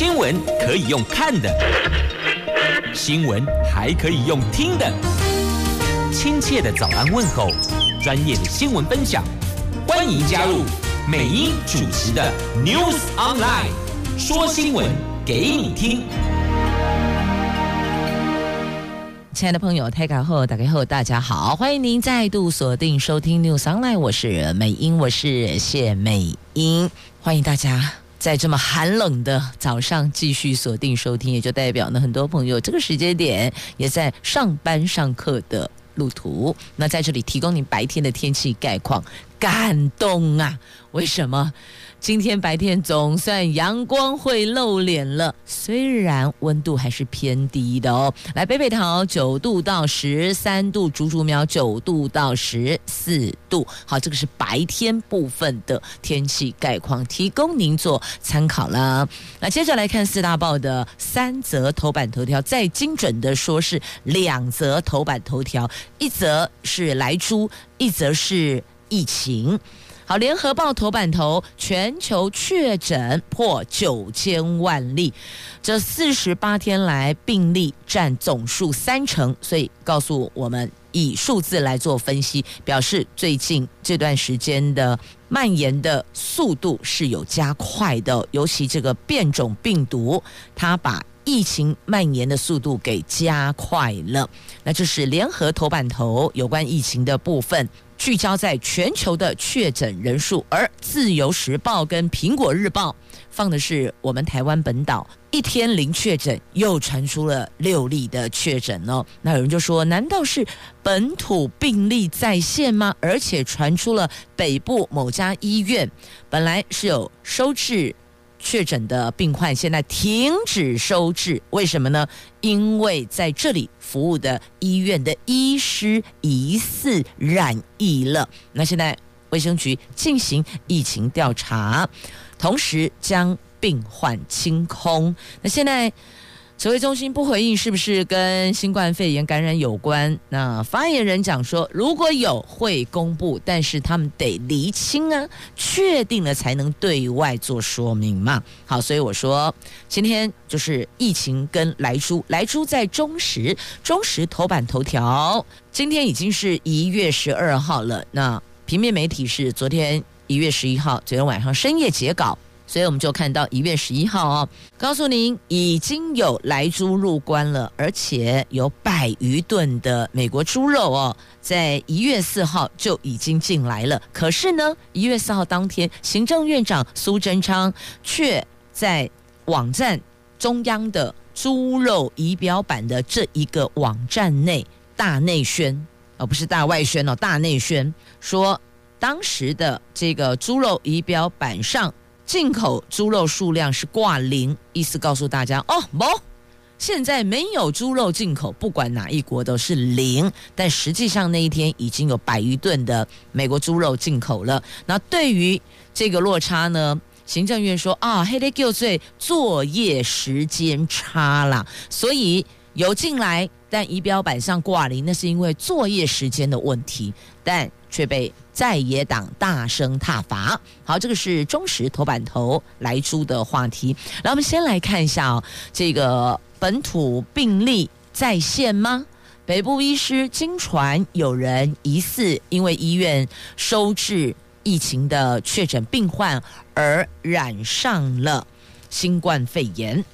新闻可以用看的，新闻还可以用听的。亲切的早安问候，专业的新闻分享，欢迎加入美英主持的 News Online，说新闻给你听。亲爱的朋友，打开后打开后，大家好，欢迎您再度锁定收听 News Online，我是美英，我是谢美英，欢迎大家。在这么寒冷的早上继续锁定收听，也就代表呢，很多朋友这个时间点也在上班上课的路途。那在这里提供你白天的天气概况，感动啊！为什么？今天白天总算阳光会露脸了，虽然温度还是偏低的哦。来，北北桃九度到十三度，竹竹苗九度到十四度。好，这个是白天部分的天气概况，提供您做参考了。那接着来看四大报的三则头版头条，再精准的说是两则头版头条，一则是莱猪，一则是疫情。好，联合报头版头，全球确诊破九千万例，这四十八天来病例占总数三成，所以告诉我们以数字来做分析，表示最近这段时间的蔓延的速度是有加快的，尤其这个变种病毒，它把疫情蔓延的速度给加快了。那这是联合头版头有关疫情的部分。聚焦在全球的确诊人数，而《自由时报》跟《苹果日报》放的是我们台湾本岛一天零确诊，又传出了六例的确诊哦。那有人就说，难道是本土病例再现吗？而且传出了北部某家医院本来是有收治。确诊的病患现在停止收治，为什么呢？因为在这里服务的医院的医师疑似染疫了。那现在卫生局进行疫情调查，同时将病患清空。那现在。指挥中心不回应，是不是跟新冠肺炎感染有关？那发言人讲说，如果有会公布，但是他们得厘清啊，确定了才能对外做说明嘛。好，所以我说今天就是疫情跟莱猪，莱猪在中时，中时头版头条，今天已经是一月十二号了。那平面媒体是昨天一月十一号，昨天晚上深夜截稿。所以我们就看到一月十一号哦，告诉您已经有来猪入关了，而且有百余吨的美国猪肉哦，在一月四号就已经进来了。可是呢，一月四号当天，行政院长苏贞昌却在网站中央的猪肉仪表板的这一个网站内大内宣，而不是大外宣哦，大内宣说当时的这个猪肉仪表板上。进口猪肉数量是挂零，意思告诉大家哦，不，现在没有猪肉进口，不管哪一国都是零。但实际上那一天已经有百余吨的美国猪肉进口了。那对于这个落差呢，行政院说啊，黑的就罪作业时间差了，所以有进来，但仪表板上挂零，那是因为作业时间的问题，但却被。在野党大声挞伐。好，这个是中时头版头来出的话题。来，我们先来看一下哦，这个本土病例再现吗？北部医师经传有人疑似因为医院收治疫情的确诊病患而染上了新冠肺炎。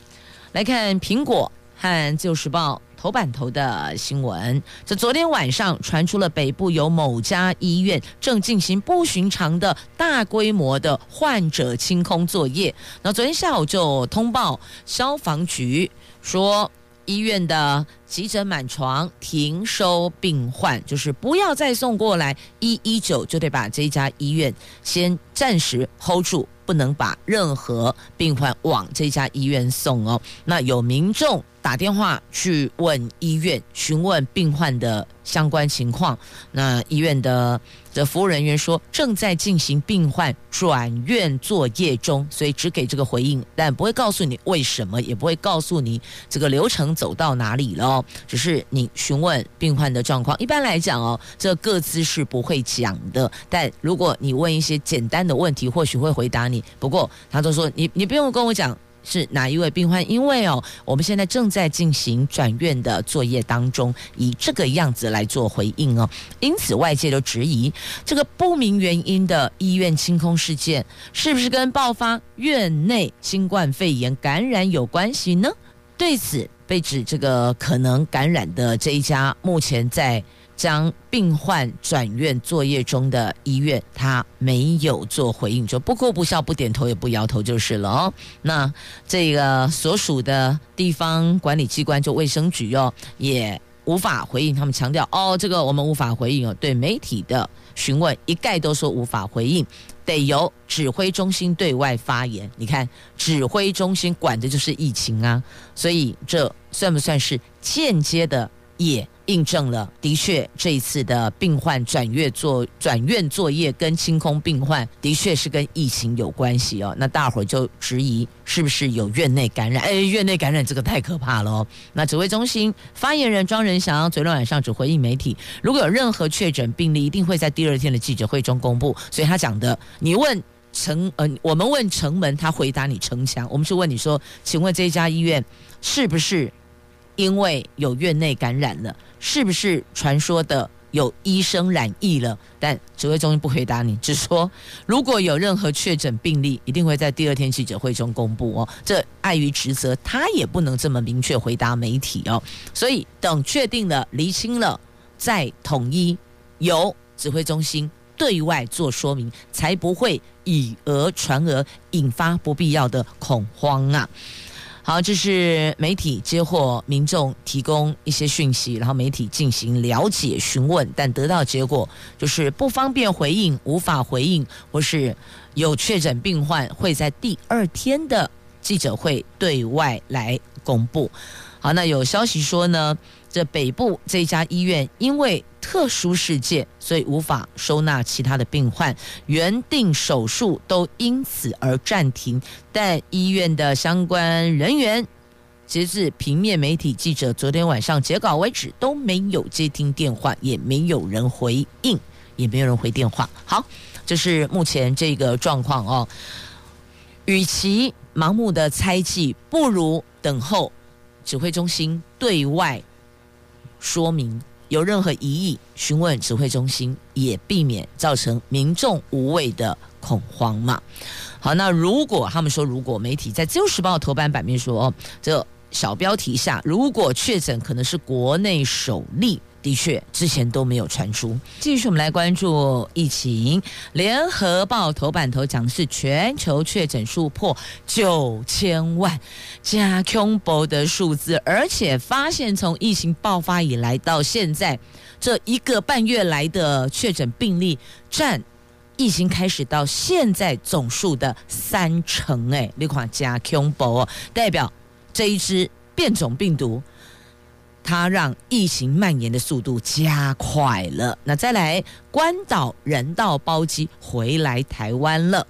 来看苹果和自由时报。头版头的新闻，这昨天晚上传出了北部有某家医院正进行不寻常的大规模的患者清空作业。那昨天下午就通报消防局说，医院的急诊满床，停收病患，就是不要再送过来，一一九就得把这家医院先暂时 hold 住，不能把任何病患往这家医院送哦。那有民众。打电话去问医院，询问病患的相关情况。那医院的的服务人员说，正在进行病患转院作业中，所以只给这个回应，但不会告诉你为什么，也不会告诉你这个流程走到哪里了。只是你询问病患的状况。一般来讲哦，这个资是不会讲的。但如果你问一些简单的问题，或许会回答你。不过他都说，你你不用跟我讲。是哪一位病患？因为哦，我们现在正在进行转院的作业当中，以这个样子来做回应哦。因此，外界都质疑这个不明原因的医院清空事件，是不是跟爆发院内新冠肺炎感染有关系呢？对此，被指这个可能感染的这一家，目前在。将病患转院作业中的医院，他没有做回应，就不哭不笑不点头也不摇头就是了哦。那这个所属的地方管理机关就卫生局哦，也无法回应。他们强调哦，这个我们无法回应哦。对媒体的询问，一概都说无法回应，得由指挥中心对外发言。你看，指挥中心管的就是疫情啊，所以这算不算是间接的也？印证了，的确，这一次的病患转院作转院作业跟清空病患，的确是跟疫情有关系哦。那大伙就质疑，是不是有院内感染？哎，院内感染这个太可怕了哦。那指挥中心发言人庄仁祥昨天晚上只回应媒体，如果有任何确诊病例，一定会在第二天的记者会中公布。所以他讲的，你问城，呃，我们问城门，他回答你城墙。我们是问你说，请问这家医院是不是因为有院内感染了？是不是传说的有医生染疫了？但指挥中心不回答你，只说如果有任何确诊病例，一定会在第二天记者会中公布哦。这碍于职责，他也不能这么明确回答媒体哦。所以等确定了、厘清了，再统一由指挥中心对外做说明，才不会以讹传讹，引发不必要的恐慌啊。好，这是媒体接获民众提供一些讯息，然后媒体进行了解询问，但得到结果就是不方便回应，无法回应，或是有确诊病患会在第二天的记者会对外来公布。好，那有消息说呢，这北部这家医院因为特殊事件，所以无法收纳其他的病患，原定手术都因此而暂停。但医院的相关人员，截至平面媒体记者昨天晚上截稿为止，都没有接听电话，也没有人回应，也没有人回电话。好，这是目前这个状况哦。与其盲目的猜忌，不如等候指挥中心对外说明。有任何疑义，询问指挥中心，也避免造成民众无谓的恐慌嘛。好，那如果他们说，如果媒体在《自由时报》头版版面说，哦，这小标题下，如果确诊可能是国内首例。的确，之前都没有传出。继续，我们来关注疫情。联合报头版头讲的是全球确诊数破九千万，加恐怖的数字，而且发现从疫情爆发以来到现在这一个半月来的确诊病例占疫情开始到现在总数的三成。哎，你看加恐怖哦，代表这一支变种病毒。它让疫情蔓延的速度加快了。那再来，关岛人道包机回来台湾了。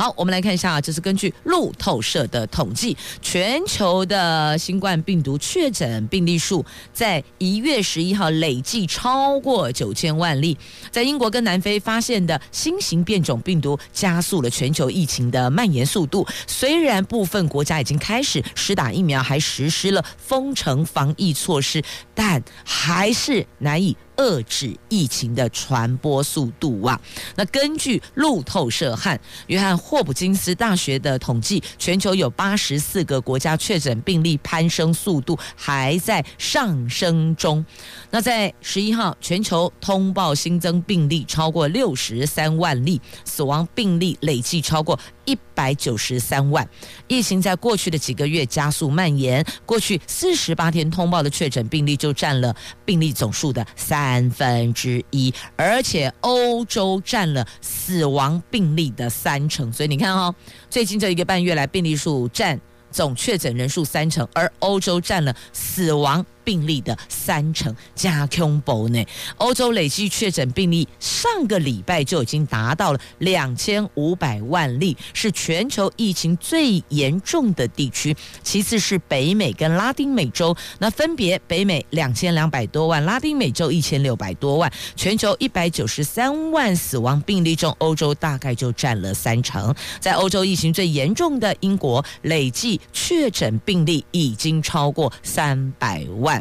好，我们来看一下，这是根据路透社的统计，全球的新冠病毒确诊病例数在一月十一号累计超过九千万例。在英国跟南非发现的新型变种病毒，加速了全球疫情的蔓延速度。虽然部分国家已经开始施打疫苗，还实施了封城防疫措施，但还是难以。遏制疫情的传播速度啊！那根据路透社和约翰霍普金斯大学的统计，全球有八十四个国家确诊病例攀升速度还在上升中。那在十一号，全球通报新增病例超过六十三万例，死亡病例累计超过一百九十三万。疫情在过去的几个月加速蔓延，过去四十八天通报的确诊病例就占了病例总数的三。分之一，而且欧洲占了死亡病例的三成，所以你看哦，最近这一个半月来，病例数占总确诊人数三成，而欧洲占了死亡。病例的三成，加 c o 呢。欧洲累计确诊病例上个礼拜就已经达到了两千五百万例，是全球疫情最严重的地区。其次是北美跟拉丁美洲，那分别北美两千两百多万，拉丁美洲一千六百多万，全球一百九十三万死亡病例中，欧洲大概就占了三成。在欧洲疫情最严重的英国，累计确诊病例已经超过三百万，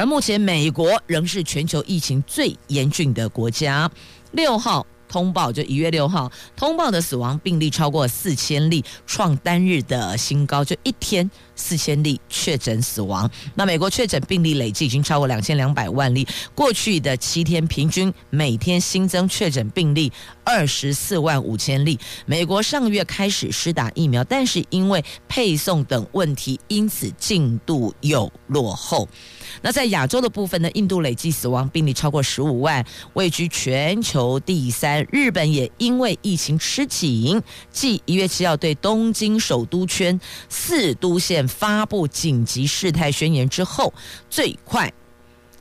而目前美国仍是全球疫情最严峻的国家。六号。通报就一月六号通报的死亡病例超过四千例，创单日的新高，就一天四千例确诊死亡。那美国确诊病例累计已经超过两千两百万例，过去的七天平均每天新增确诊病例二十四万五千例。美国上个月开始施打疫苗，但是因为配送等问题，因此进度又落后。那在亚洲的部分呢，印度累计死亡病例超过十五万，位居全球第三。日本也因为疫情吃紧，继一月七号对东京首都圈四都县发布紧急事态宣言之后，最快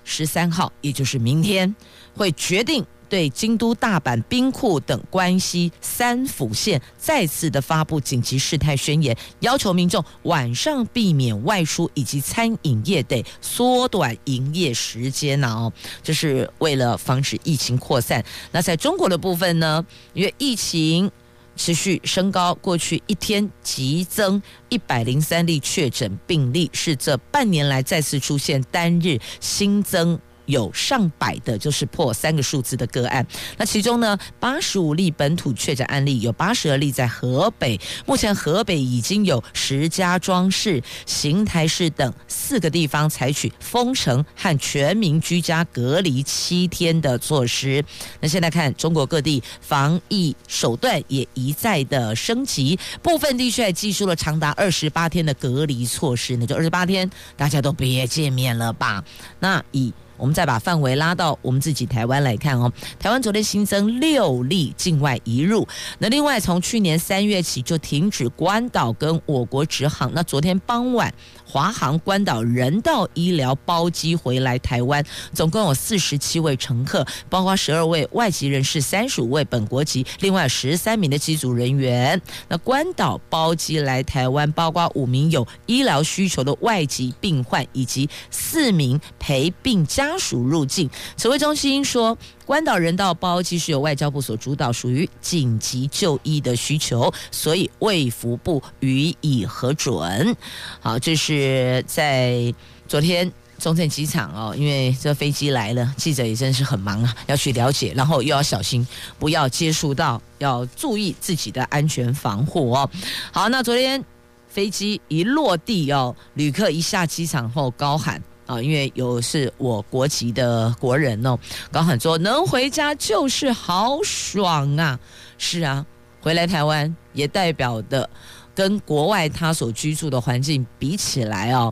十三号，也就是明天，会决定。对京都、大阪、兵库等关西三府县再次的发布紧急事态宣言，要求民众晚上避免外出，以及餐饮业得缩短营业时间呢。哦，这是为了防止疫情扩散。那在中国的部分呢，因为疫情持续升高，过去一天急增一百零三例确诊病例，是这半年来再次出现单日新增。有上百的，就是破三个数字的个案。那其中呢，八十五例本土确诊案例，有八十二例在河北。目前河北已经有石家庄市、邢台市等四个地方采取封城和全民居家隔离七天的措施。那现在看中国各地防疫手段也一再的升级，部分地区还祭出了长达二十八天的隔离措施。那就二十八天，大家都别见面了吧？那以我们再把范围拉到我们自己台湾来看哦，台湾昨天新增六例境外移入，那另外从去年三月起就停止关岛跟我国直航，那昨天傍晚。华航关岛人道医疗包机回来台湾，总共有四十七位乘客，包括十二位外籍人士、三十五位本国籍，另外十三名的机组人员。那关岛包机来台湾，包括五名有医疗需求的外籍病患，以及四名陪病家属入境。指挥中心说，关岛人道包机是由外交部所主导，属于紧急就医的需求，所以卫福部予以核准。好，这是在昨天中正机场哦，因为这飞机来了，记者也真是很忙啊，要去了解，然后又要小心，不要接触到，要注意自己的安全防护哦。好，那昨天飞机一落地哦，旅客一下机场后高喊。啊，因为有是我国籍的国人哦，高喊说能回家就是好爽啊！是啊，回来台湾也代表的跟国外他所居住的环境比起来哦，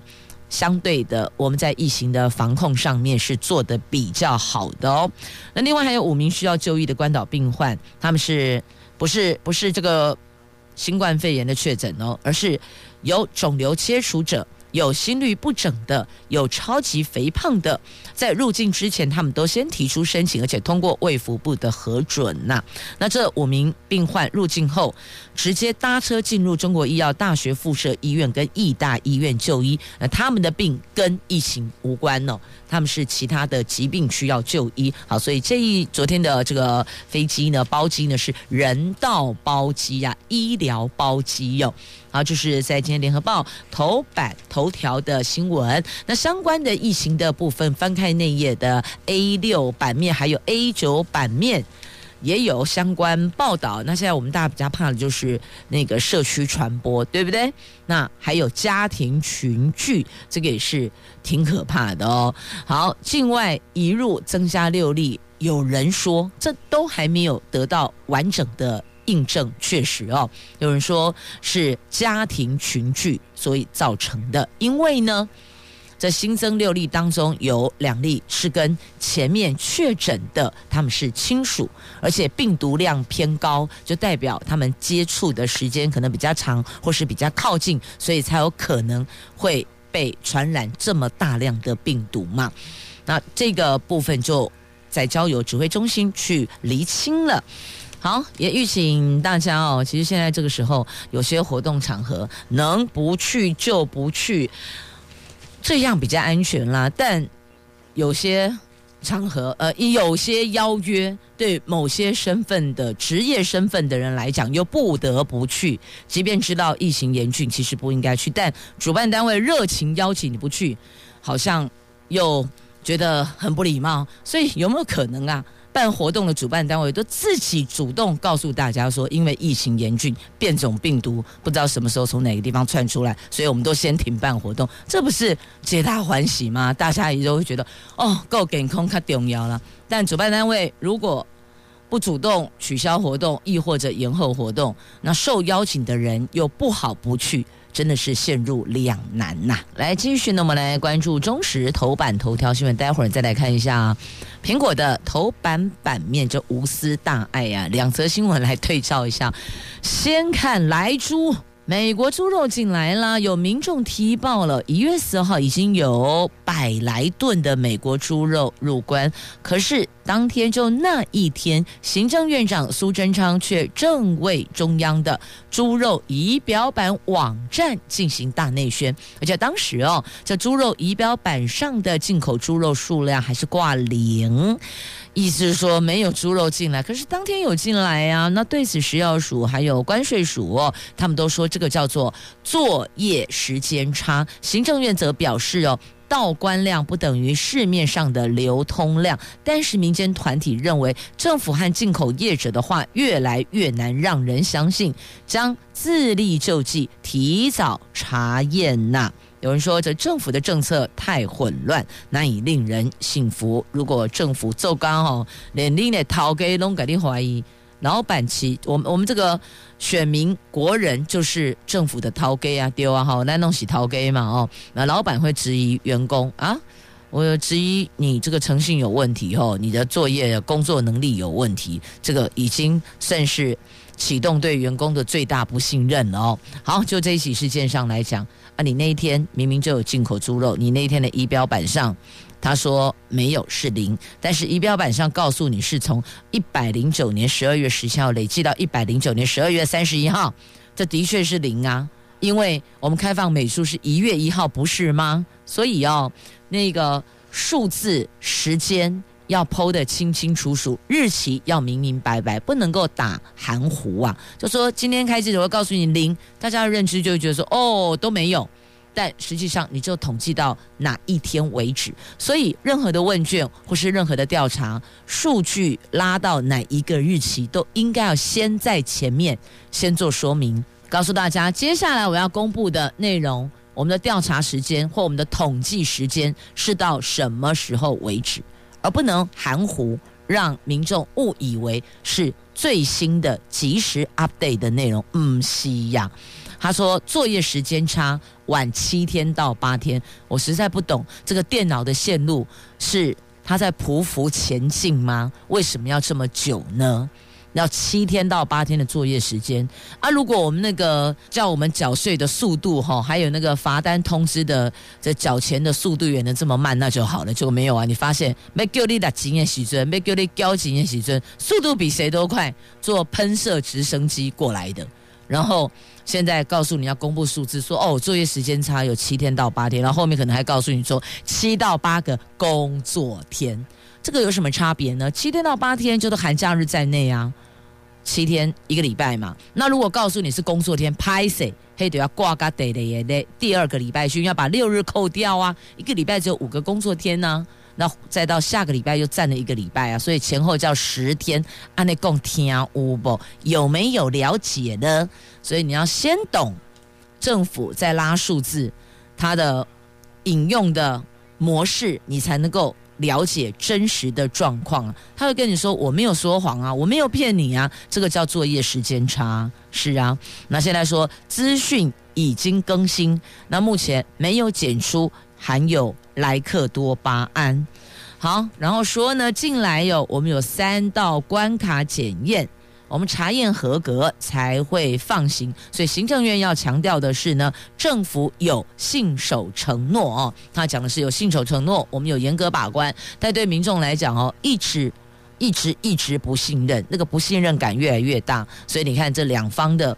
相对的我们在疫情的防控上面是做的比较好的哦。那另外还有五名需要就医的关岛病患，他们是不是不是这个新冠肺炎的确诊哦，而是有肿瘤切除者。有心律不整的，有超级肥胖的，在入境之前，他们都先提出申请，而且通过卫福部的核准呐。那这五名病患入境后，直接搭车进入中国医药大学附设医院跟义大医院就医。那他们的病跟疫情无关哦，他们是其他的疾病需要就医。好，所以这一昨天的这个飞机呢，包机呢是人道包机呀，医疗包机哟。好，就是在今天联合报头版头条的新闻。那相关的疫情的部分，翻开内页的 A 六版面，还有 A 九版面，也有相关报道。那现在我们大家比较怕的就是那个社区传播，对不对？那还有家庭群聚，这个也是挺可怕的哦。好，境外移入增加六例，有人说这都还没有得到完整的。印证确实哦，有人说是家庭群聚所以造成的，因为呢，这新增六例当中有两例是跟前面确诊的他们是亲属，而且病毒量偏高，就代表他们接触的时间可能比较长或是比较靠近，所以才有可能会。被传染这么大量的病毒嘛？那这个部分就在交由指挥中心去厘清了。好，也预请大家哦，其实现在这个时候有些活动场合能不去就不去，这样比较安全啦。但有些。场合，呃，有些邀约对某些身份的职业身份的人来讲，又不得不去，即便知道疫情严峻，其实不应该去，但主办单位热情邀请你不去，好像又觉得很不礼貌，所以有没有可能啊？办活动的主办单位都自己主动告诉大家说，因为疫情严峻，变种病毒不知道什么时候从哪个地方窜出来，所以我们都先停办活动，这不是皆大欢喜吗？大家也都会觉得哦，够健康太重要了。但主办单位如果不主动取消活动，亦或者延后活动，那受邀请的人又不好不去。真的是陷入两难呐！来继续那么来关注中时头版头条新闻。待会儿再来看一下苹果的头版版面，这无私大爱呀、两则新闻来对照一下。先看莱猪。美国猪肉进来了，有民众提报了，一月四号已经有百来吨的美国猪肉入关，可是当天就那一天，行政院长苏贞昌却正为中央的猪肉仪表板网站进行大内宣，而且当时哦，这猪肉仪表板上的进口猪肉数量还是挂零。意思是说没有猪肉进来，可是当天有进来呀、那对此食药署还有关税署，他们都说这个叫做作业时间差。行政院则表示哦，到关量不等于市面上的流通量。但是民间团体认为，政府和进口业者的话越来越难让人相信，将自力救济，提早查验呐。有人说，这政府的政策太混乱，难以令人信服。如果政府做刚吼，连你的头家拢给你怀疑，老板其我们我们这个选民国人就是政府的头家啊，丢啊哈，那弄起头家嘛哦，那老板会质疑员工啊，我质疑你这个诚信有问题哦，你的作业工作能力有问题，这个已经算是启动对员工的最大不信任哦。好，就这一起事件上来讲。啊，你那一天明明就有进口猪肉，你那一天的仪表板上他说没有是零，但是仪表板上告诉你是从一百零九年十二月十七号累计到一百零九年十二月三十一号，这的确是零啊，因为我们开放美术是一月一号，不是吗？所以哦，那个数字时间。要剖得清清楚楚，日期要明明白白，不能够打含糊啊！就说今天开记者会告诉你零，大家的认知就会觉得说哦都没有，但实际上你就统计到哪一天为止。所以任何的问卷或是任何的调查数据拉到哪一个日期，都应该要先在前面先做说明，告诉大家接下来我要公布的内容，我们的调查时间或我们的统计时间是到什么时候为止。而不能含糊，让民众误以为是最新的即时 update 的内容。嗯，是呀。他说作业时间差，晚七天到八天。我实在不懂这个电脑的线路是他在匍匐前进吗？为什么要这么久呢？要七天到八天的作业时间啊！如果我们那个叫我们缴税的速度哈，还有那个罚单通知的这缴钱的速度也能这么慢，那就好了。结果没有啊！你发现没给你打经验时准，没给你交经验时准，速度比谁都快，坐喷射直升机过来的。然后现在告诉你要公布数字，说哦，作业时间差有七天到八天，然后后面可能还告诉你说七到八个工作天，这个有什么差别呢？七天到八天就是寒假日在内啊。七天一个礼拜嘛，那如果告诉你是工作天，拍谁嘿得要挂个得的耶的，第二个礼拜去要把六日扣掉啊，一个礼拜只有五个工作天呢、啊，那再到下个礼拜又占了一个礼拜啊，所以前后叫十天，按那共听有不？有没有了解呢？所以你要先懂政府在拉数字，它的引用的模式，你才能够。了解真实的状况，他会跟你说：“我没有说谎啊，我没有骗你啊。”这个叫作业时间差，是啊。那现在说资讯已经更新，那目前没有检出含有莱克多巴胺。好，然后说呢，进来有我们有三道关卡检验，我们查验合格才会放行。所以行政院要强调的是呢，政府有信守承诺哦。他讲的是有信守承诺，我们有严格把关。但对民众来讲哦，一直一直一直不信任，那个不信任感越来越大。所以你看这两方的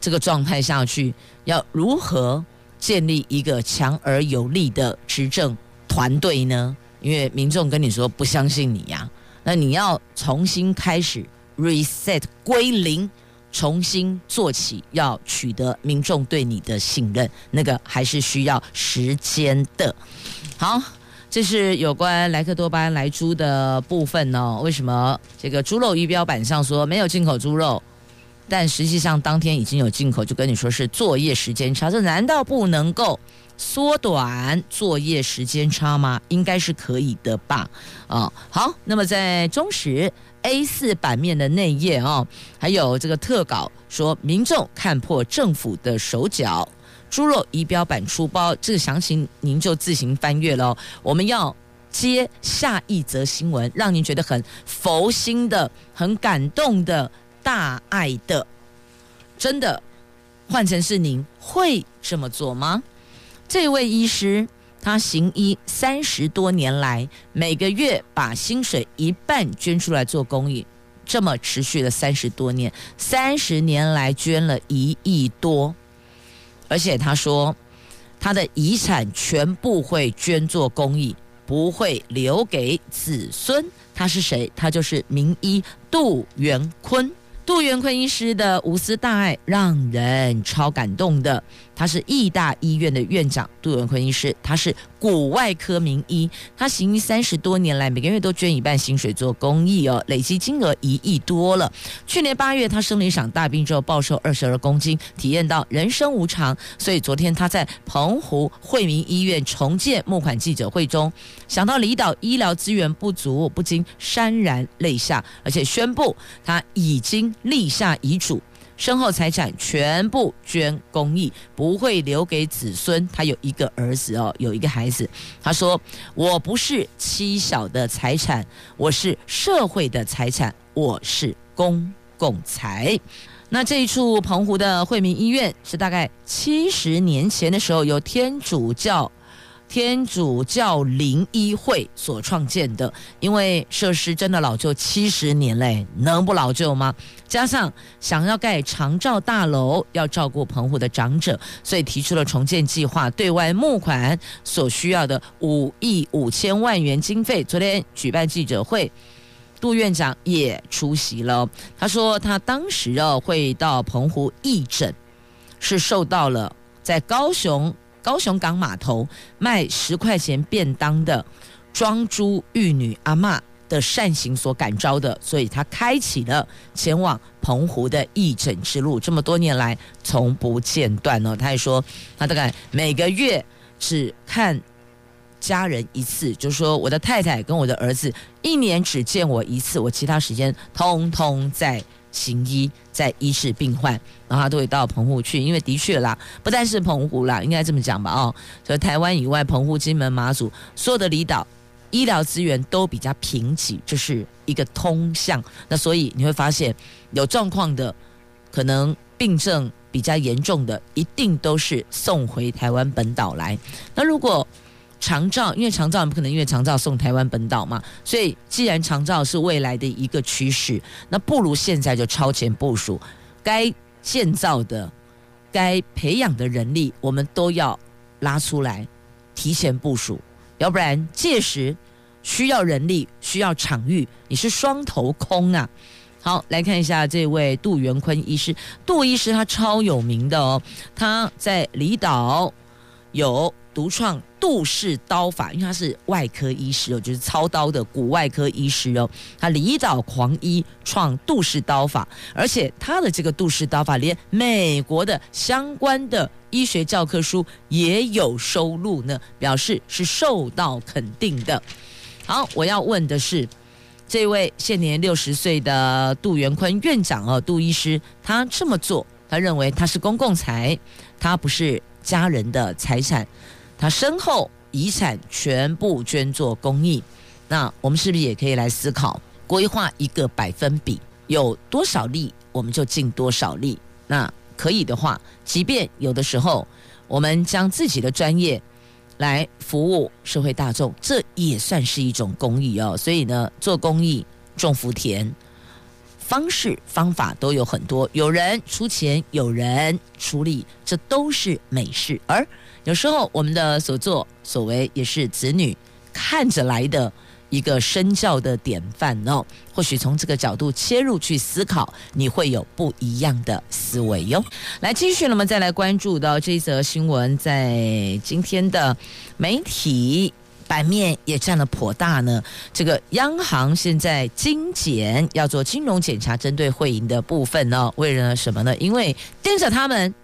这个状态下去，要如何建立一个强而有力的执政团队呢？因为民众跟你说不相信你呀。那你要重新开始 reset 归零，重新做起，要取得民众对你的信任，那个还是需要时间的。好，这是有关莱克多巴胺来猪的部分呢。为什么这个猪肉鱼标板上说没有进口猪肉，但实际上当天已经有进口，就跟你说是作业时间差，这难道不能够？缩短作业时间差吗？应该是可以的吧。啊、哦，好，那么在中时 A 四版面的内页啊，还有这个特稿说，民众看破政府的手脚，猪肉仪表板出包，这个详情您就自行翻阅喽。我们要接下一则新闻，让您觉得很佛心的、很感动的、大爱的，真的换成是您会这么做吗？这位医师，他行医三十多年来，每个月把薪水一半捐出来做公益，这么持续了三十多年，三十年来捐了一亿多，而且他说，他的遗产全部会捐做公益，不会留给子孙。他是谁？他就是名医杜元坤。杜元坤医师的无私大爱让人超感动的。他是义大医院的院长杜文坤医师，他是骨外科名医，他行医三十多年来，每个月都捐一半薪水做公益哦，累计金额一亿多了。去年八月他生了一场大病之后，暴瘦二十二公斤，体验到人生无常，所以昨天他在澎湖惠民医院重建募款记者会中，想到离岛医疗资源不足，不禁潸然泪下，而且宣布他已经立下遗嘱。身后财产全部捐公益，不会留给子孙。他有一个儿子哦，有一个孩子。他说：“我不是妻小的财产，我是社会的财产，我是公共财。”那这一处澎湖的惠民医院是大概七十年前的时候，由天主教。天主教灵医会所创建的，因为设施真的老旧七十年嘞，能不老旧吗？加上想要盖长照大楼，要照顾澎湖的长者，所以提出了重建计划，对外募款所需要的五亿五千万元经费。昨天举办记者会，杜院长也出席了。他说他当时哦会到澎湖义诊，是受到了在高雄。高雄港码头卖十块钱便当的庄珠玉女阿嬷的善行所感召的，所以他开启了前往澎湖的义诊之路。这么多年来从不间断哦。他还说，他大概每个月只看家人一次，就是说我的太太跟我的儿子一年只见我一次，我其他时间通通在。行医在医治病患，然后他都会到澎湖去，因为的确啦，不但是澎湖啦，应该这么讲吧？哦，所以台湾以外，澎湖、金门、马祖所有的离岛医疗资源都比较贫瘠，这是一个通向。那所以你会发现，有状况的，可能病症比较严重的，一定都是送回台湾本岛来。那如果长照，因为长照不可能因为长照送台湾本岛嘛，所以既然长照是未来的一个趋势，那不如现在就超前部署，该建造的、该培养的人力，我们都要拉出来，提前部署，要不然届时需要人力、需要场域，你是双头空啊。好，来看一下这位杜元坤医师，杜医师他超有名的哦，他在离岛有独创。杜氏刀法，因为他是外科医师哦，就是操刀的骨外科医师哦。他离岛狂医创杜氏刀法，而且他的这个杜氏刀法连美国的相关的医学教科书也有收录呢，表示是受到肯定的。好，我要问的是，这位现年六十岁的杜元坤院长哦，杜医师，他这么做，他认为他是公共财，他不是家人的财产。他身后遗产全部捐做公益，那我们是不是也可以来思考规划一个百分比？有多少力，我们就尽多少力。那可以的话，即便有的时候我们将自己的专业来服务社会大众，这也算是一种公益哦。所以呢，做公益种福田。方式方法都有很多，有人出钱，有人出力，这都是美事。而有时候我们的所作所为，也是子女看着来的一个身教的典范哦。或许从这个角度切入去思考，你会有不一样的思维哟。来继续，那么再来关注到这则新闻，在今天的媒体。版面也占了颇大呢。这个央行现在精简要做金融检查，针对汇银的部分呢，为了什么呢？因为盯着他们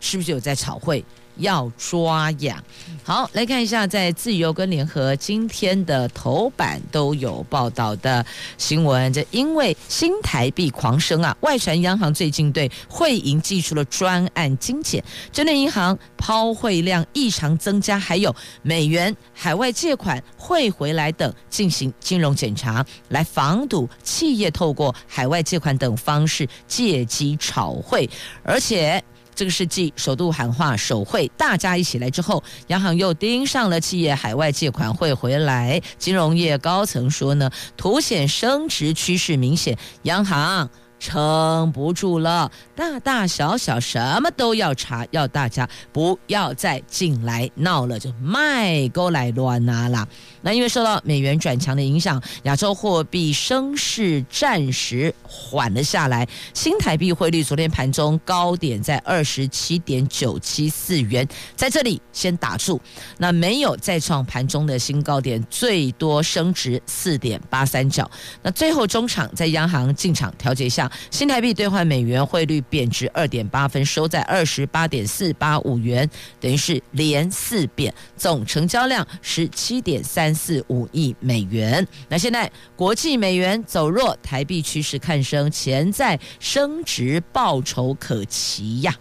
是不是有在炒汇。要抓呀！好，来看一下，在自由跟联合今天的头版都有报道的新闻。这因为新台币狂升啊，外传央行最近对汇银祭出了专案精简，针对银行抛汇量异常增加，还有美元海外借款汇回来等进行金融检查，来防堵企业透过海外借款等方式借机炒汇，而且。这个世纪首度喊话手绘，大家一起来之后，央行又盯上了企业海外借款会回来。金融业高层说呢，凸显升值趋势明显，央行撑不住了，大大小小什么都要查，要大家不要再进来闹了，就卖过来乱拿啦。那因为受到美元转强的影响，亚洲货币升势暂时缓了下来。新台币汇率昨天盘中高点在二十七点九七四元，在这里先打住，那没有再创盘中的新高点，最多升值四点八三角。那最后中场在央行进场调节下，新台币兑换美元汇率贬值二点八分，收在二十八点四八五元，等于是连四贬，总成交量十七点三。三四五亿美元。那现在国际美元走弱，台币趋势看升，潜在升值报酬可期呀。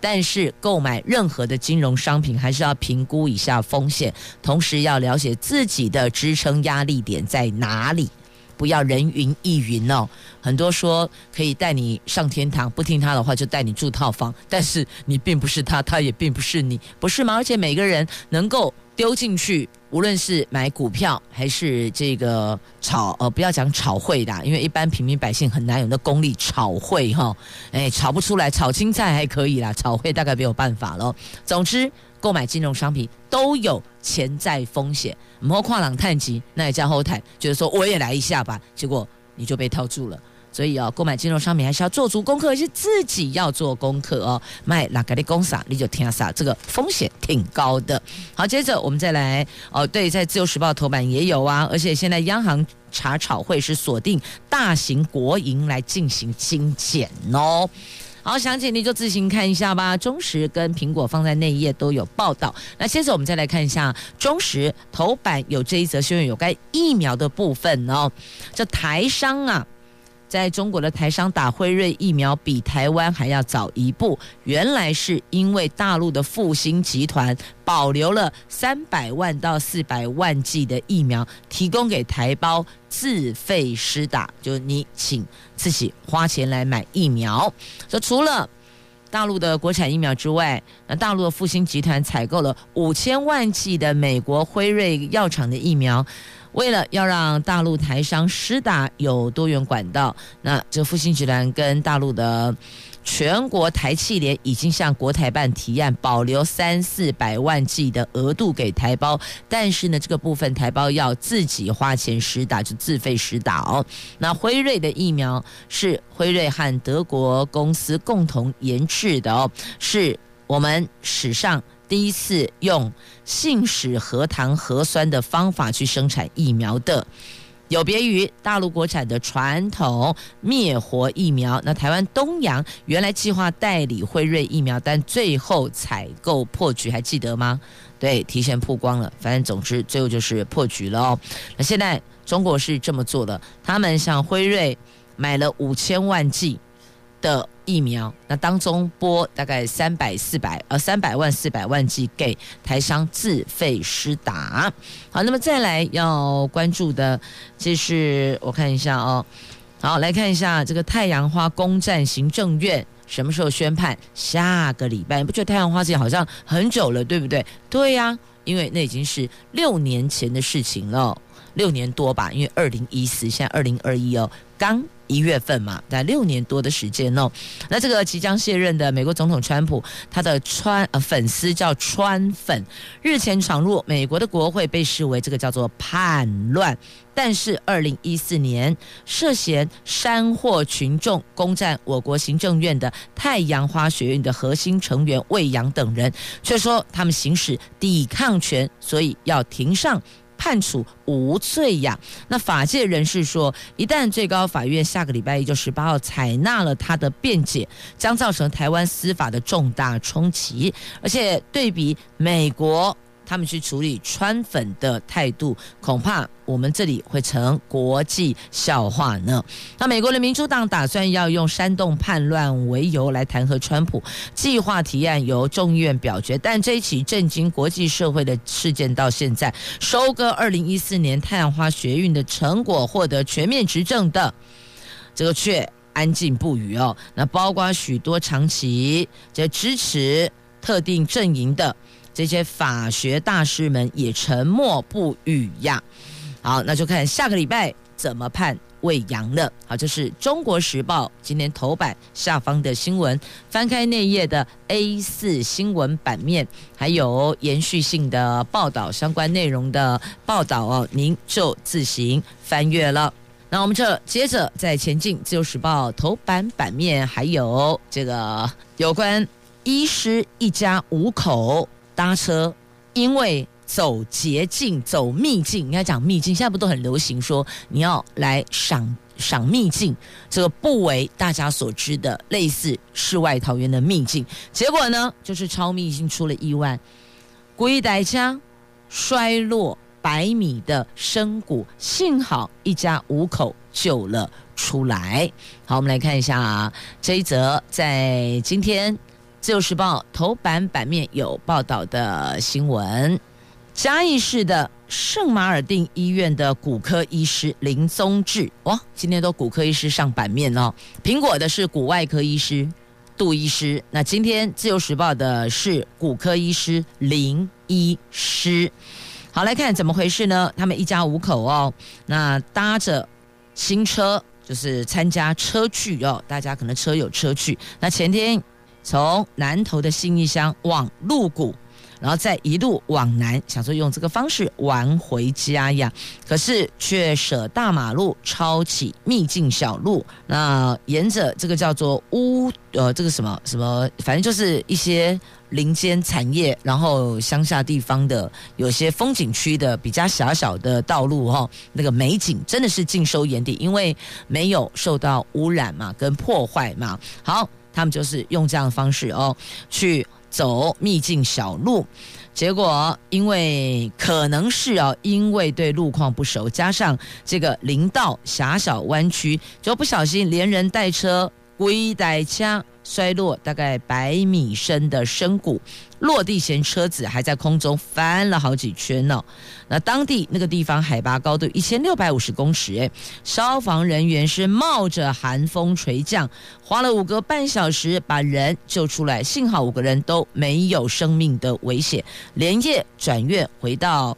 但是购买任何的金融商品，还是要评估一下风险，同时要了解自己的支撑压力点在哪里，不要人云亦云哦。很多说可以带你上天堂，不听他的话就带你住套房，但是你并不是他，他也并不是你，不是吗？而且每个人能够丢进去。无论是买股票还是这个炒，呃，不要讲炒汇的，因为一般平民百姓很难有那功力炒汇哈，哎，炒不出来，炒青菜还可以啦，炒汇大概没有办法喽。总之，购买金融商品都有潜在风险，莫跨朗探及，那也叫后台，就是说我也来一下吧，结果你就被套住了。所以啊，购买金融商品还是要做足功课，而且自己要做功课哦。卖哪个的公司你就听啥，这个风险挺高的。好，接着我们再来哦，对，在自由时报头版也有啊，而且现在央行查炒会是锁定大型国营来进行精简哦。好，详情你就自行看一下吧。中时跟苹果放在内页都有报道。那接着我们再来看一下中时头版有这一则新闻，有关疫苗的部分哦。这台商啊。在中国的台商打辉瑞疫苗比台湾还要早一步，原来是因为大陆的复星集团保留了三百万到四百万剂的疫苗，提供给台胞自费施打，就是你请自己花钱来买疫苗。说除了大陆的国产疫苗之外，那大陆的复星集团采购了五千万剂的美国辉瑞药厂的疫苗。为了要让大陆台商施打有多元管道，那这复星集团跟大陆的全国台企联已经向国台办提案，保留三四百万剂的额度给台胞，但是呢，这个部分台胞要自己花钱施打，就自费施打哦。那辉瑞的疫苗是辉瑞和德国公司共同研制的哦，是我们史上。第一次用信使核糖核酸的方法去生产疫苗的，有别于大陆国产的传统灭活疫苗。那台湾东洋原来计划代理辉瑞疫苗，但最后采购破局，还记得吗？对，提前曝光了。反正总之最后就是破局了哦。那现在中国是这么做的，他们向辉瑞买了五千万剂的。疫苗，那当中拨大概三百四百呃三百万四百万剂给台商自费施打。好，那么再来要关注的，就是我看一下哦，好，来看一下这个太阳花攻占行政院什么时候宣判？下个礼拜，不觉得太阳花这好像很久了，对不对？对呀、因为那已经是六年前的事情了，六年多吧，因为二零一四，现在二零二一哦，刚。一月份嘛，在六年多的时间哦。那这个即将卸任的美国总统川普，他的川呃粉丝叫川粉，日前闯入美国的国会，被视为这个叫做叛乱。但是二零一四年涉嫌煽惑群众攻占我国行政院的太阳花学运的核心成员魏扬等人，却说他们行使抵抗权，所以要庭上。判处无罪呀。那法界人士说，一旦最高法院下个礼拜一就十八号采纳了他的辩解，将造成台湾司法的重大冲击，而且对比美国。他们去处理川粉的态度，恐怕我们这里会成国际笑话呢。那美国的民主党打算要用煽动叛乱为由来弹劾川普，计划提案由众议院表决。但这一起震惊国际社会的事件到现在，收割二零一四年太阳花学运的成果，获得全面执政的这个却安静不语哦。那包括许多长期在支持特定阵营的。这些法学大师们也沉默不语呀。好，那就看下个礼拜怎么判魏扬了。好，这是中国时报今天头版下方的新闻。翻开内页的 A4 新闻版面，还有延续性的报道相关内容的报道哦，您就自行翻阅了。那我们这接着再前进，自由时报头版版面还有这个有关医师一家五口。搭车，因为走捷径、走秘境，应该讲秘境。现在不都很流行说你要来赏赏秘境，这个不为大家所知的类似世外桃源的秘境。结果呢，就是超秘境出了意外，归代家摔落百米的深谷，幸好一家五口救了出来。好，我们来看一下啊，这一则在今天。自由时报头版版面有报道的新闻：嘉义市的圣马尔定医院的骨科医师林宗志，哇，今天都骨科医师上版面哦。苹果的是骨外科医师杜医师，那今天自由时报的是骨科医师林医师。好，来看怎么回事呢？他们一家五口哦，那搭着新车就是参加车聚哦，大家可能车有车聚。那前天。从南投的信义乡往鹿谷，然后再一路往南，想说用这个方式玩回家呀，可是却舍大马路，抄起秘境小路。那沿着这个叫做乌呃，这个什么什么，反正就是一些林间产业，然后乡下地方的有些风景区的比较狭小的道路哈，那个美景真的是尽收眼底，因为没有受到污染嘛，跟破坏嘛。好。他们就是用这样的方式哦，去走秘境小路，结果因为可能是哦，因为对路况不熟，加上这个林道狭小弯曲，就不小心连人带车归带枪。摔落大概百米深的深谷，落地前车子还在空中翻了好几圈呢、那当地那个地方海拔高度一千六百五十公尺，哎，消防人员是冒着寒风垂降，花了五个半小时把人救出来，幸好五个人都没有生命的危险，连夜转院回到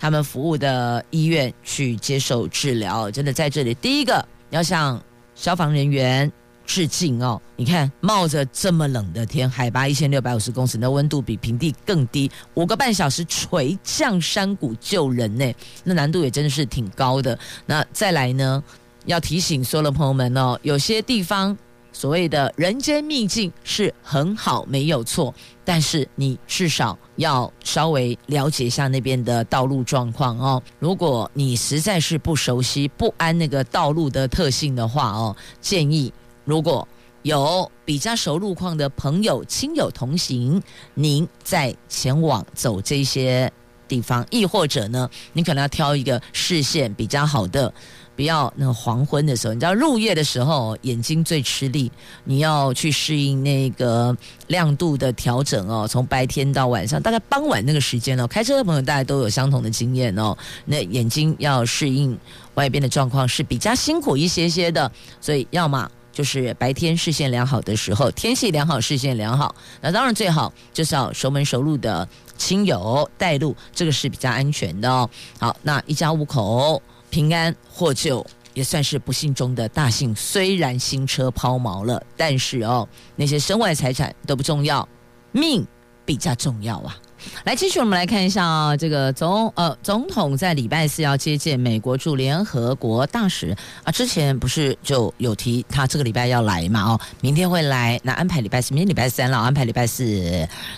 他们服务的医院去接受治疗。真的在这里，第一个要向消防人员。致敬哦！你看，冒着这么冷的天，海拔一千六百五十公尺，那温度比平地更低，五个半小时垂降山谷救人呢，那难度也真的是挺高的。那再来呢，要提醒所有的朋友们哦，有些地方所谓的人间秘境是很好，没有错，但是你至少要稍微了解一下那边的道路状况哦。如果你实在是不熟悉、不安那个道路的特性的话哦，建议。如果有比较熟路况的朋友、亲友同行，您再前往走这些地方，亦或者呢，你可能要挑一个视线比较好的不要那黄昏的时候，你知道入夜的时候眼睛最吃力，你要去适应那个亮度的调整哦。从白天到晚上，大概傍晚那个时间哦，开车的朋友大家都有相同的经验哦。那眼睛要适应外边的状况是比较辛苦一些些的，所以要么就是白天视线良好的时候，天气良好，视线良好，那当然最好就是要熟门熟路的亲友带路，这个是比较安全的哦。好，那一家五口。平安获救也算是不幸中的大幸。虽然新车抛锚了，但是哦，那些身外财产都不重要，命比较重要啊。来，继续我们来看一下啊，这个总呃总统在礼拜四要接见美国驻联合国大使啊，之前不是就有提他这个礼拜要来嘛？哦，明天会来，那安排礼拜四，明天礼拜三了，安排礼拜四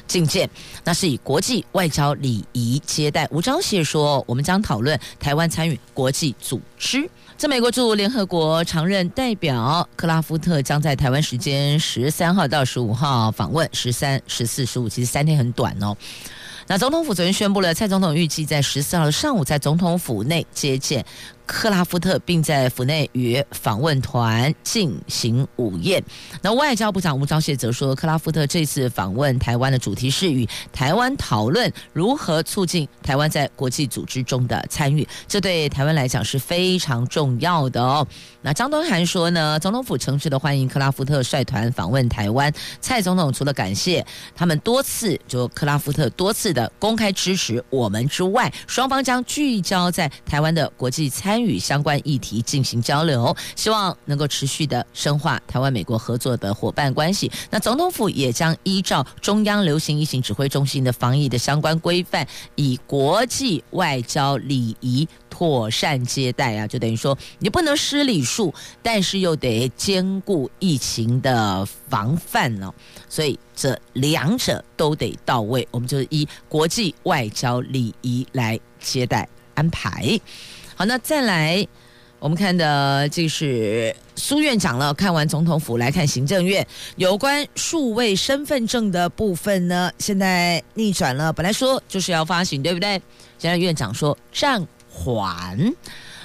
觐见，那是以国际外交礼仪接待。吴钊燮说，我们将讨论台湾参与国际组织。在美国驻联合国常任代表克拉夫特将在台湾时间十三号到十五号访问，十三、十四、十五，其实三天很短哦。那总统府昨天宣布了，蔡总统预计在十四号上午在总统府内接见克拉夫特，并在府内与访问团进行午宴。那外交部长吴钊燮则说，克拉夫特这次访问台湾的主题是与台湾讨论如何促进台湾在国际组织中的参与，这对台湾来讲是非常重要的哦。那张敦涵说呢，总统府诚挚的欢迎克拉夫特率团访问台湾。蔡总统除了感谢他们多次，就克拉夫特多次的公开支持我们之外，双方将聚焦在台湾的国际参与相关议题进行交流，希望能够持续的深化台湾美国合作的伙伴关系。那总统府也将依照中央流行疫情指挥中心的防疫的相关规范，以国际外交礼仪妥善接待啊，就等于说你不能失礼数，但是又得兼顾疫情的防范呢、所以这两者都得到位。我们就以国际外交礼仪来接待安排。好，那再来，我们看的就是苏院长了。看完总统府，来看行政院有关数位身份证的部分呢，现在逆转了。本来说就是要发行，对不对？现在院长说暂缓。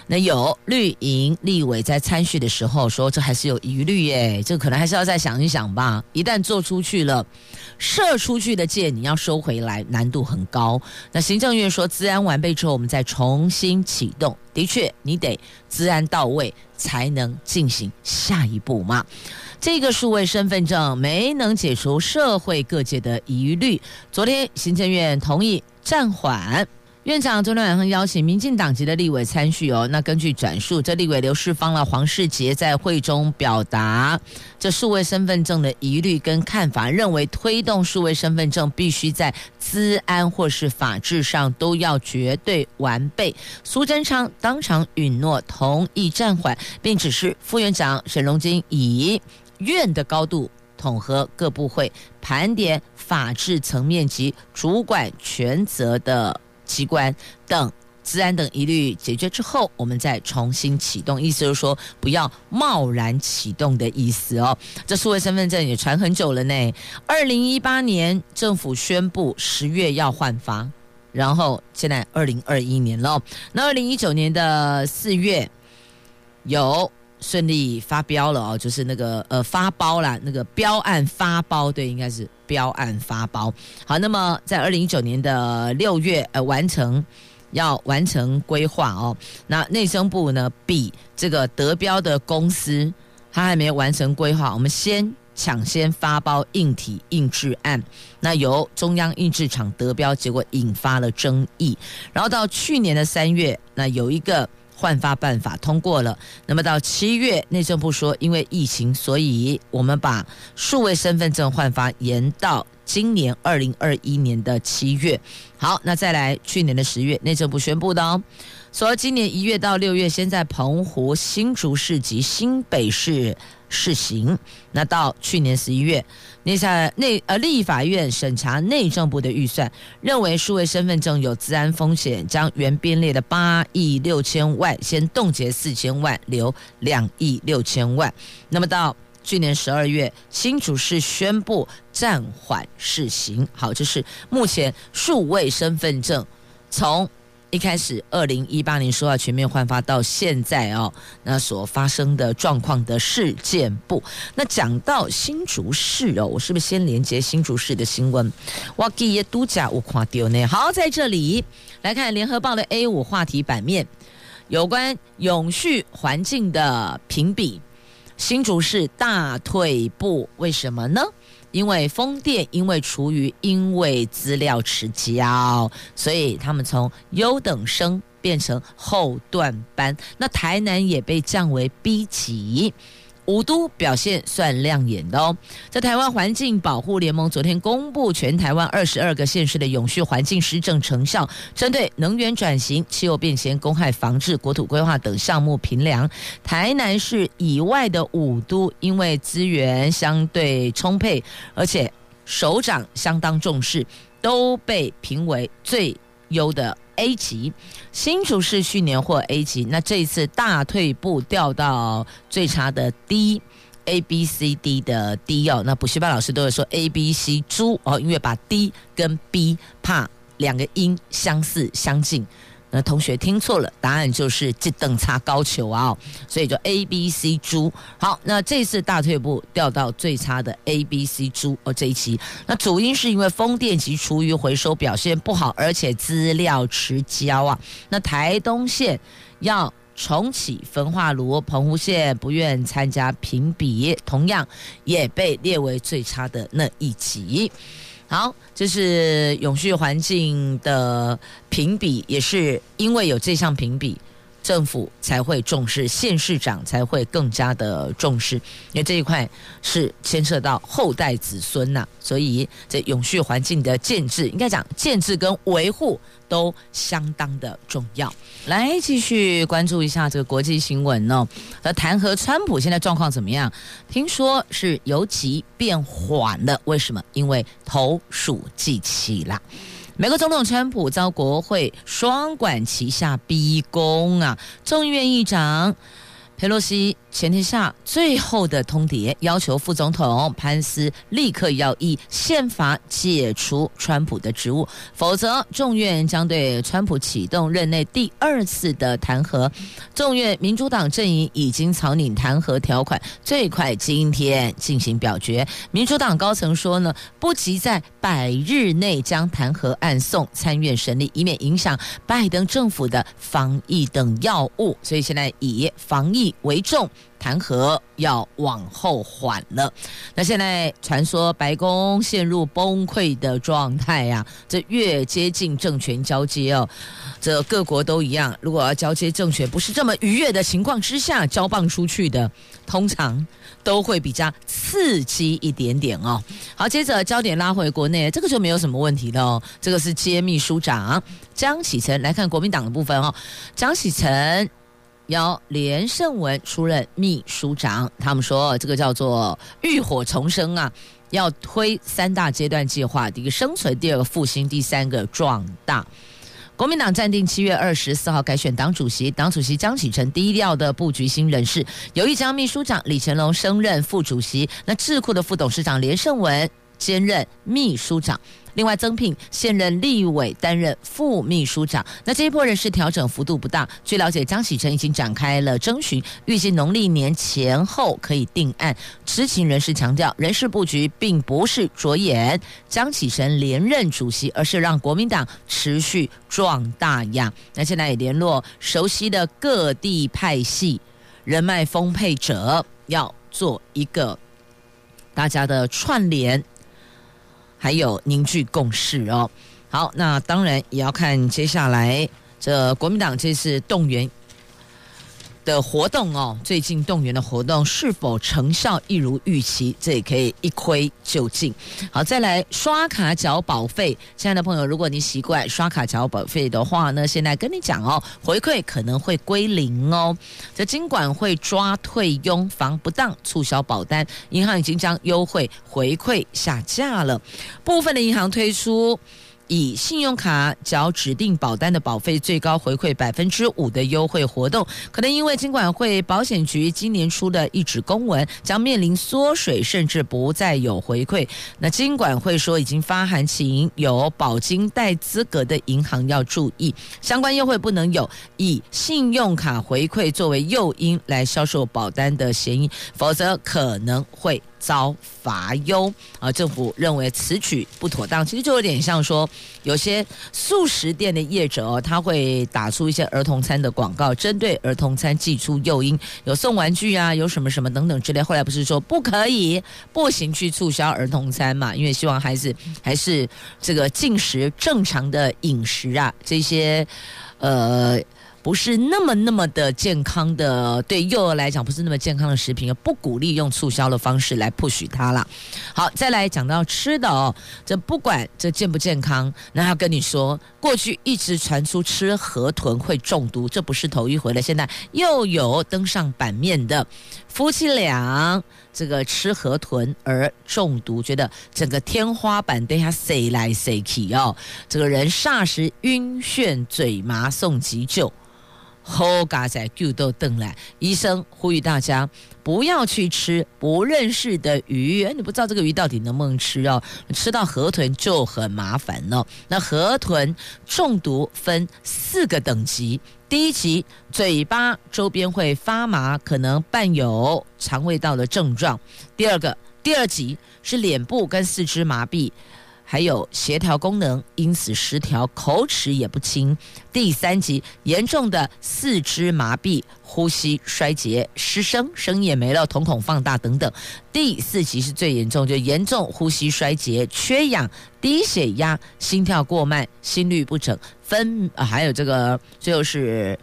那有绿营立委在参叙的时候说，这还是有疑虑耶，这可能还是要再想一想吧。一旦做出去了，射出去的箭你要收回来，难度很高。那行政院说，资安完备之后，我们再重新启动。的确，你得资安到位，才能进行下一步嘛。这个数位身份证没能解除社会各界的疑虑，昨天行政院同意暂缓。院长昨天晚上邀请民进党籍的立委参叙哦。那根据转述，这立委刘世芳了黄世杰在会中表达这数位身份证的疑虑跟看法，认为推动数位身份证必须在资安或是法制上都要绝对完备。苏贞昌当场允诺同意暂缓，并指示副院长沈荣金以院的高度统合各部会，盘点法制层面及主管权责的。机关等治安等疑虑解决之后，我们再重新启动。意思就是说，不要贸然启动的意思哦。这数位身份证也传很久了呢。二零一八年政府宣布十月要换发，然后现在二零二一年了。那二零一九年的四月有顺利发标了哦，就是那个呃发包啦，那个标案发包，对，应该是。标案发包好，那么在二零一九年的六月，呃，完成要完成规划哦。那内政部呢，比这个得标的公司，他还没有完成规划，我们先抢先发包硬体印制案，那由中央印制厂得标，结果引发了争议。然后到去年的三月，那有一个。换发办法通过了，那么到七月，内政部说因为疫情，所以我们把数位身份证换发延到今年二零二一年的七月。好，那再来去年的十月，内政部宣布的哦，说今年一月到六月，先在澎湖、新竹市及新北市。试行，那到去年十一月，内在内呃立法院审查内政部的预算，认为数位身份证有资安风险，将原编列的八亿六千万先冻结四千万，留两亿六千万。那么到去年十二月，新竹市宣布暂缓试行。好，这是目前数位身份证从一开始二零一八年说要全面焕发到现在哦，那所发生的状况的事件簿。那讲到新竹市哦，我是不是先连接新竹市的新闻？哇，记耶都假我看到呢。好，在这里来看联合报的 A 五话题版面，有关永续环境的评比，新竹市大退步，为什么呢？因为风电，因为厨余，因为资料迟交，所以他们从优等生变成后段班。那台南也被降为 B 级。五都表现算亮眼的哦，在台湾环境保护联盟昨天公布全台湾二十二个县市的永续环境施政成效，针对能源转型、气候变迁、公害防治、国土规划等项目评量，台南市以外的五都因为资源相对充沛，而且首长相当重视，都被评为最优的。A 级，新竹市去年获 A 级，那这一次大退步掉到最差的 D，A B C D 的 D 哦，那补习班老师都会说 A B C 猪哦，因为把 D 跟 B 怕两个音相似相近。那同学听错了，答案就是这等差高球啊，所以就 A B C 猪。好，那这次大退步掉到最差的 A B C 猪哦，这一期。那主因是因为风电及厨余回收表现不好，而且资料迟交啊。那台东县要重启焚化炉，澎湖县不愿参加评比，同样也被列为最差的那一级。好，这是永续环境的评比，也是因为有这项评比，政府才会重视，县市长才会更加的重视，因为这一块是牵涉到后代子孙呐、所以这永续环境的建制，应该讲建制跟维护都相当的重要。来继续关注一下这个国际新闻哦，而弹劾川普现在状况怎么样？听说是由急变缓了，为什么？因为投鼠忌器啦。美国总统川普遭国会双管齐下逼宫啊，众议院议长佩洛西。前天下最后的通牒，要求副总统潘斯立刻要依宪法解除川普的职务，否则众院将对川普启动任内第二次的弹劾。众院民主党阵营已经草拟弹劾条款，最快今天进行表决。民主党高层说呢，不急在百日内将弹劾案送参院审理，以免影响拜登政府的防疫等要务。所以现在以防疫为重。弹劾要往后缓了，那现在传说白宫陷入崩溃的状态呀，这越接近政权交接哦，这各国都一样，如果要交接政权不是这么愉悦的情况之下交棒出去的，通常都会比较刺激一点点哦。好，接着焦点拉回国内，这个就没有什么问题了哦。这个是接秘书长江启臣来看国民党的部分哦，江启臣。邀连胜文出任秘书长，他们说这个叫做浴火重生啊，要推三大阶段计划：第一个生存，第二个复兴，第三个壮大。国民党暂定七月二十四号改选党主席，党主席江启臣低调的布局新人事，有意将秘书长李干龙升任副主席，那智库的副董事长连胜文兼任秘书长。另外增聘现任立委担任副秘书长，那这一波人事调整幅度不大。据了解，江启臣已经展开了征询，预计农历年前后可以定案。知情人士强调，人事布局并不是着眼江启臣连任主席，而是让国民党持续壮大呀。那现在也联络熟悉的各地派系人脉丰沛者，要做一个大家的串联。还有凝聚共识哦。好，那当然也要看接下来这国民党这次动员的活动哦，最近动员的活动是否成效一如预期？这也可以一窥究竟。好，再来刷卡缴保费，亲爱的朋友，如果你习惯刷卡缴保费的话呢，现在跟你讲哦，回馈可能会归零哦。这金管会抓退佣，防不当促销保单，银行已经将优惠回馈下架了，部分的银行推出。以信用卡缴指定保单的保费最高回馈百分之五的优惠活动，可能因为金管会保险局今年出的一纸公文，将面临缩水，甚至不再有回馈。那金管会说已经发函请有保金贷资格的银行要注意，相关优惠不能有以信用卡回馈作为诱因来销售保单的嫌疑，否则可能会。遭罚优啊！政府认为此举不妥当，其实就有点像说，有些素食店的业者哦，他会打出一些儿童餐的广告，针对儿童餐寄出诱因，有送玩具啊，有什么什么等等之类。后来不是说不可以、不行去促销儿童餐嘛？因为希望孩子还是这个进食正常的饮食啊，这些呃。不是那么那么的健康的，对幼儿来讲不是那么健康的食品，不鼓励用促销的方式来 push 它了。好，再来讲到吃的哦，这不管这健不健康，那要跟你说，过去一直传出吃河豚会中毒，这不是头一回了，现在又有登上版面的夫妻俩这个吃河豚而中毒，觉得整个天花板等下塞来塞去哦，这个人霎时晕眩、嘴麻，送急救。好嘎仔就都登来，医生呼吁大家不要去吃不认识的鱼，你不知道这个鱼到底能不能吃哦，吃到河豚就很麻烦了。那河豚中毒分四个等级，第一级嘴巴周边会发麻，可能伴有肠胃道的症状；第二个，第二级是脸部跟四肢麻痹。还有协调功能因此失调，口齿也不清。第三级严重的四肢麻痹、呼吸衰竭、失声、声音也没了、瞳孔放大等等。第四级是最严重，就严重呼吸衰竭、缺氧、低血压、心跳过慢、心律不整，分还有这个最后是。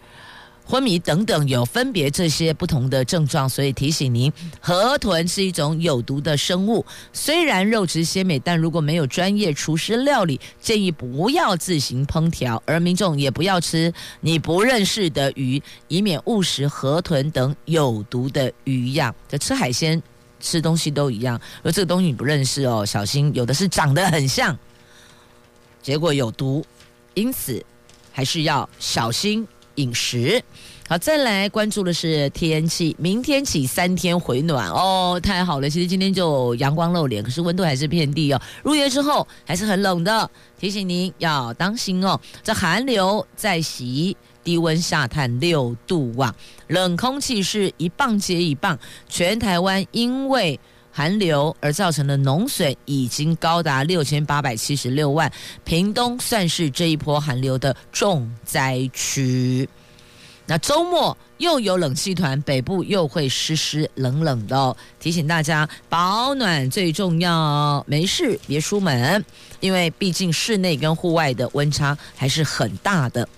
昏迷等等，有分别这些不同的症状，所以提醒您，河豚是一种有毒的生物。虽然肉质鲜美，但如果没有专业厨师料理，建议不要自行烹调，而民众也不要吃你不认识的鱼，以免误食河豚等有毒的鱼样。就吃海鲜、吃东西都一样，而这个东西你不认识哦，小心有的是长得很像，结果有毒，因此还是要小心。饮食好，再来关注的是天气。明天起三天回暖哦，太好了！其实今天就阳光露脸，可是温度还是偏低哦。入夜之后还是很冷的，提醒您要当心哦。这寒流在袭，低温下探六度哇，冷空气是一棒接一棒。全台湾因为寒流而造成的农损已经高达六千八百七十六万，屏东算是这一波寒流的重灾区。那周末又有冷气团，北部又会湿湿冷冷的哦，提醒大家保暖最重要，没事别出门，因为毕竟室内跟户外的温差还是很大的。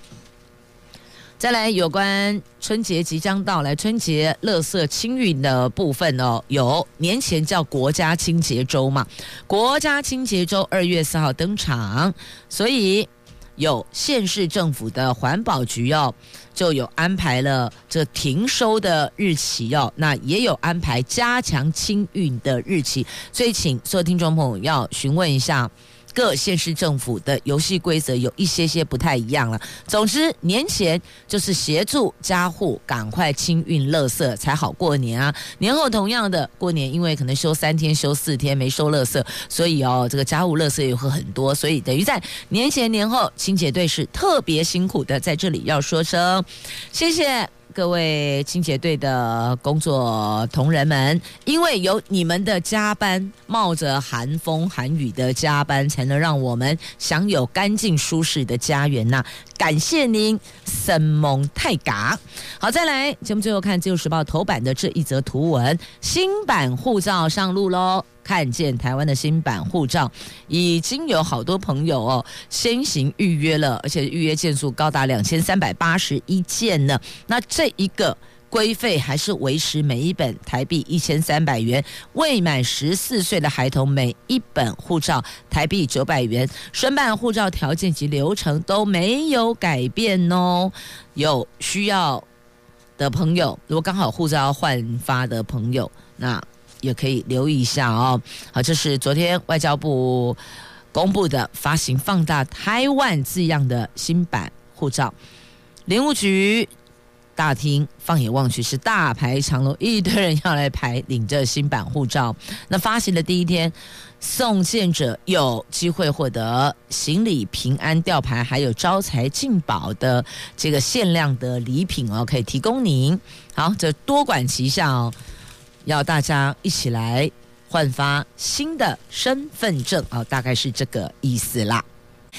再来有关春节即将到来，春节垃圾清运的部分哦，有年前叫国家清洁周嘛，国家清洁周二月四号登场，所以有县市政府的环保局哦，就有安排了这停收的日期哦，那也有安排加强清运的日期，所以请所有听众朋友要询问一下。各县市政府的游戏规则有一些些不太一样了。总之，年前就是协助家户赶快清运垃圾才好过年啊。年后同样的过年，因为可能休三天、休四天没收垃圾，所以哦，这个家务垃圾也会很多。所以等于在年前年后，清洁队是特别辛苦的，在这里要说声谢谢。各位清洁队的工作同仁们，因为有你们的加班，冒着寒风寒雨的加班，才能让我们享有干净舒适的家园呐！感谢您，森蒙泰嘎。好，再来节目最后看《自由时报》头版的这一则图文：新版护照上路喽。看见台湾的新版护照，已经有好多朋友哦先行预约了，而且预约件数高达两千三百八十一件呢。那这一个规费还是维持每一本台币一千三百元，未满十四岁的孩童每一本护照台币九百元，申办护照条件及流程都没有改变哦。有需要的朋友，如果刚好护照要换发的朋友，那。也可以留意一下哦。好，这是昨天外交部公布的发行放大台湾字样的新版护照，联务局大厅放眼望去是大排长龙，一堆人要来排领这新版护照。那发行的第一天，送件者有机会获得行李平安吊牌，还有招财进宝的这个限量的礼品哦，可以提供您。好，这多管齐下哦，要大家一起来换发新的身份证哦，大概是这个意思啦。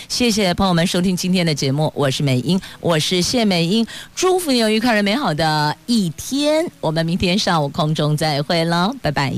谢谢朋友们收听今天的节目，我是美英，我是谢美英，祝福你有愉快而美好的一天，我们明天上午空中再会喽，拜拜。